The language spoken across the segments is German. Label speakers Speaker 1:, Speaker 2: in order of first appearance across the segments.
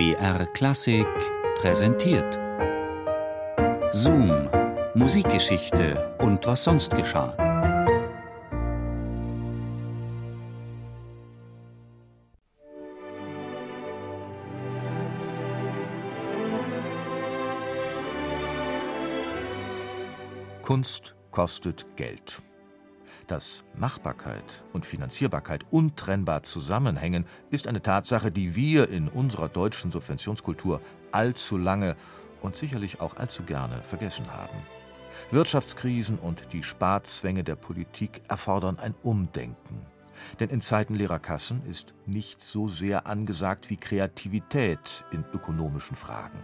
Speaker 1: BR Klassik präsentiert. Zoom, Musikgeschichte und was sonst geschah.
Speaker 2: Kunst kostet Geld. Dass Machbarkeit und Finanzierbarkeit untrennbar zusammenhängen, ist eine Tatsache, die wir in unserer deutschen Subventionskultur allzu lange und sicherlich auch allzu gerne vergessen haben. Wirtschaftskrisen und die Sparzwänge der Politik erfordern ein Umdenken. Denn in Zeiten leerer Kassen ist nichts so sehr angesagt wie Kreativität in ökonomischen Fragen.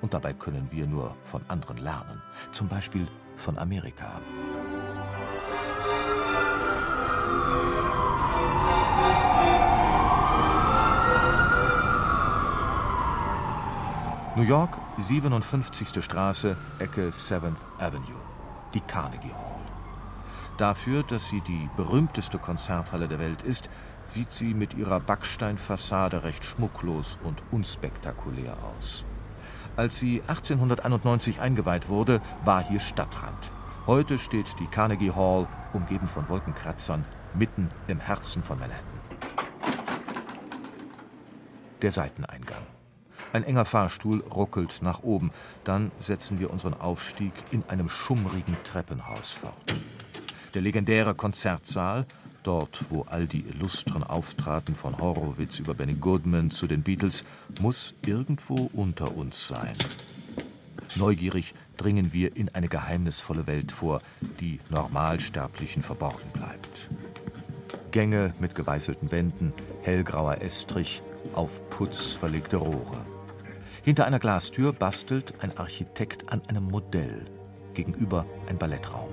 Speaker 2: Und dabei können wir nur von anderen lernen, zum Beispiel von Amerika. New York, 57. Straße, Ecke 7th Avenue, die Carnegie Hall. Dafür, dass sie die berühmteste Konzerthalle der Welt ist, sieht sie mit ihrer Backsteinfassade recht schmucklos und unspektakulär aus. Als sie 1891 eingeweiht wurde, war hier Stadtrand. Heute steht die Carnegie Hall, umgeben von Wolkenkratzern, mitten im Herzen von Manhattan. Der Seiteneingang. Ein enger Fahrstuhl ruckelt nach oben. Dann setzen wir unseren Aufstieg in einem schummrigen Treppenhaus fort. Der legendäre Konzertsaal, dort wo all die Illustren auftraten, von Horowitz über Benny Goodman zu den Beatles, muss irgendwo unter uns sein. Neugierig dringen wir in eine geheimnisvolle Welt vor, die Normalsterblichen verborgen bleibt. Gänge mit geweißelten Wänden, hellgrauer Estrich, auf Putz verlegte Rohre. Hinter einer Glastür bastelt ein Architekt an einem Modell, gegenüber ein Ballettraum.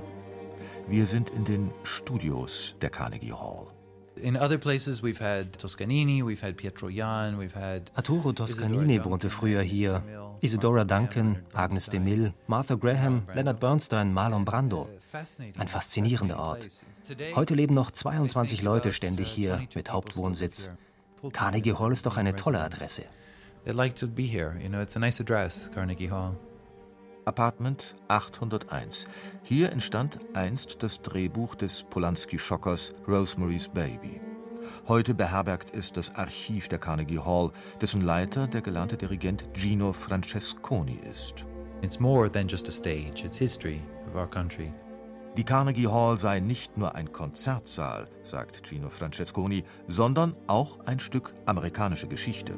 Speaker 2: Wir sind in den Studios der Carnegie Hall.
Speaker 3: In other places we've had Toscanini, we've had Pietro Jan, we've had
Speaker 4: Arturo Toscanini wohnte früher hier. Isadora Duncan, Agnes de Mille, Martha Graham, Leonard Bernstein, Marlon Brando. Ein faszinierender Ort. Heute leben noch 22 Leute ständig hier mit Hauptwohnsitz. Carnegie Hall ist doch eine tolle Adresse.
Speaker 3: They like to be here. You know, it's a nice address, Carnegie Hall.
Speaker 2: Apartment 801. Hier entstand einst das Drehbuch des Polanski-Schockers Rosemary's Baby. Heute beherbergt es das Archiv der Carnegie Hall, dessen Leiter der gelernte Dirigent Gino Francesconi ist.
Speaker 3: It's more than just a stage, it's history of our country.
Speaker 2: Die Carnegie Hall sei nicht nur ein Konzertsaal, sagt Gino Francesconi, sondern auch ein Stück amerikanische Geschichte.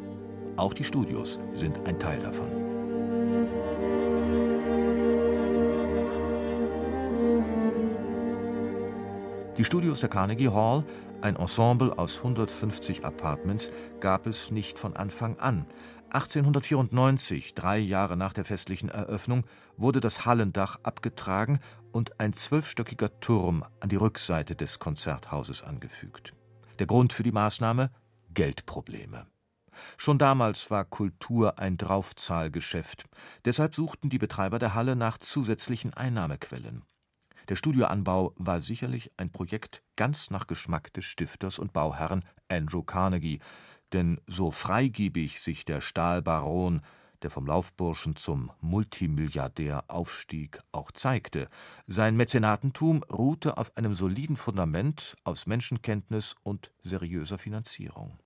Speaker 2: Auch die Studios sind ein Teil davon. Die Studios der Carnegie Hall, ein Ensemble aus 150 Apartments, gab es nicht von Anfang an. 1894, drei Jahre nach der festlichen Eröffnung, wurde das Hallendach abgetragen und ein zwölfstöckiger Turm an die Rückseite des Konzerthauses angefügt. Der Grund für die Maßnahme? Geldprobleme. Schon damals war Kultur ein Draufzahlgeschäft. Deshalb suchten die Betreiber der Halle nach zusätzlichen Einnahmequellen. Der Studioanbau war sicherlich ein Projekt ganz nach Geschmack des Stifters und Bauherrn Andrew Carnegie, denn so freigebig sich der Stahlbaron, der vom Laufburschen zum Multimilliardär aufstieg, auch zeigte, sein Mäzenatentum ruhte auf einem soliden Fundament aus Menschenkenntnis und seriöser Finanzierung.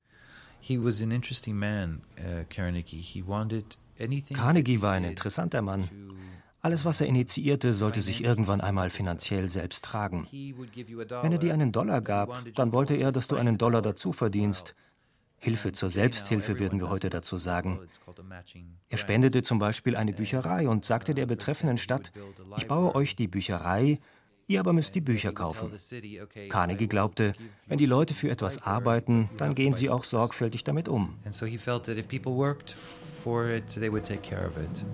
Speaker 3: He was an interesting man, uh, Carnegie. He wanted anything
Speaker 4: Carnegie war ein interessanter Mann. Alles, was er initiierte, sollte sich irgendwann einmal finanziell selbst tragen. Wenn er dir einen Dollar gab, dann wollte er, dass du einen Dollar dazu verdienst. Hilfe zur Selbsthilfe würden wir heute dazu sagen. Er spendete zum Beispiel eine Bücherei und sagte der betreffenden Stadt, ich baue euch die Bücherei, ihr aber müsst die Bücher kaufen. Carnegie glaubte, wenn die Leute für etwas arbeiten, dann gehen sie auch sorgfältig damit um.
Speaker 3: And so he felt that if people worked for it, they would take care of it.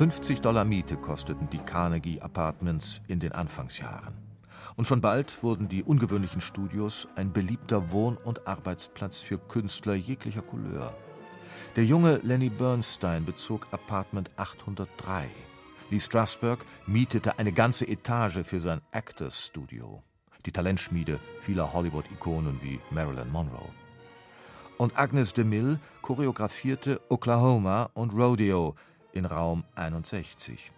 Speaker 2: 50 Dollar Miete kosteten die Carnegie Apartments in den Anfangsjahren. Und schon bald wurden die ungewöhnlichen Studios ein beliebter Wohn- und Arbeitsplatz für Künstler jeglicher Couleur. Der junge Lenny Bernstein bezog Apartment 803. Lee Strasberg mietete eine ganze Etage für sein Actors Studio, die Talentschmiede vieler Hollywood-Ikonen wie Marilyn Monroe. Und Agnes de Mille choreografierte Oklahoma und Rodeo in Raum 61.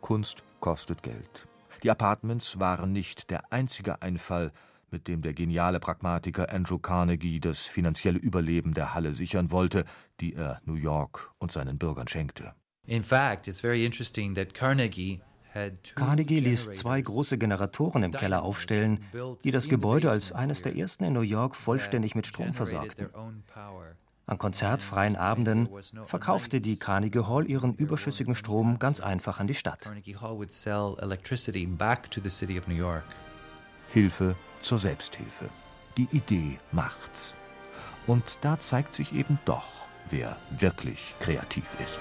Speaker 2: Kunst kostet Geld. Die Apartments waren nicht der einzige Einfall, mit dem der geniale Pragmatiker Andrew Carnegie das finanzielle Überleben der Halle sichern wollte, die er New York und seinen Bürgern schenkte.
Speaker 3: In fact, it's very interesting that Carnegie
Speaker 4: Carnegie ließ zwei große Generatoren im Keller aufstellen, die das Gebäude als eines der ersten in New York vollständig mit Strom versorgten. An konzertfreien Abenden verkaufte die Carnegie Hall ihren überschüssigen Strom ganz einfach an die Stadt.
Speaker 2: Hilfe zur Selbsthilfe. Die Idee macht's. Und da zeigt sich eben doch, wer wirklich kreativ ist.